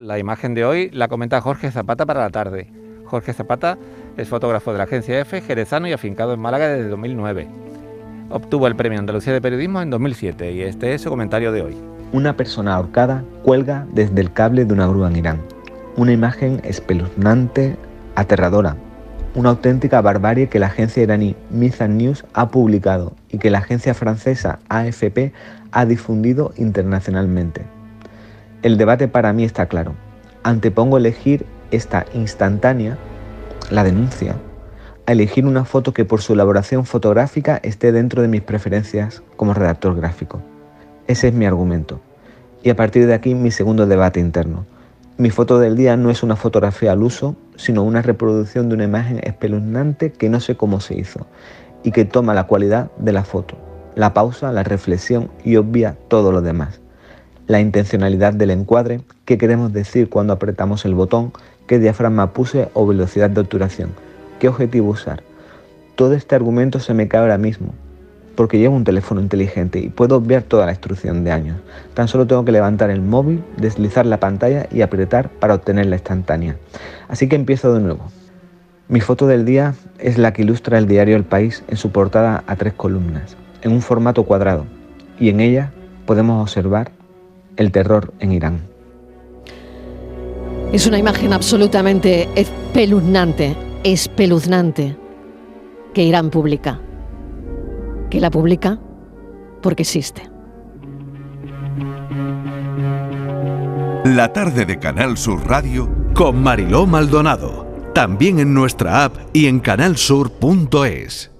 La imagen de hoy la comenta Jorge Zapata para la tarde. Jorge Zapata es fotógrafo de la agencia EFE, jerezano y afincado en Málaga desde 2009. Obtuvo el premio Andalucía de Periodismo en 2007 y este es su comentario de hoy. Una persona ahorcada cuelga desde el cable de una grúa en Irán. Una imagen espeluznante, aterradora. Una auténtica barbarie que la agencia iraní Mizan News ha publicado y que la agencia francesa AFP ha difundido internacionalmente. El debate para mí está claro. Antepongo elegir esta instantánea, la denuncia, a elegir una foto que por su elaboración fotográfica esté dentro de mis preferencias como redactor gráfico. Ese es mi argumento. Y a partir de aquí mi segundo debate interno. Mi foto del día no es una fotografía al uso, sino una reproducción de una imagen espeluznante que no sé cómo se hizo y que toma la cualidad de la foto, la pausa, la reflexión y obvia todo lo demás la intencionalidad del encuadre, qué queremos decir cuando apretamos el botón, qué diafragma puse o velocidad de obturación, qué objetivo usar. Todo este argumento se me cae ahora mismo, porque llevo un teléfono inteligente y puedo ver toda la instrucción de años. Tan solo tengo que levantar el móvil, deslizar la pantalla y apretar para obtener la instantánea. Así que empiezo de nuevo. Mi foto del día es la que ilustra el diario El País en su portada a tres columnas, en un formato cuadrado, y en ella podemos observar el terror en Irán. Es una imagen absolutamente espeluznante, espeluznante, que Irán publica. Que la publica porque existe. La tarde de Canal Sur Radio con Mariló Maldonado. También en nuestra app y en canalsur.es.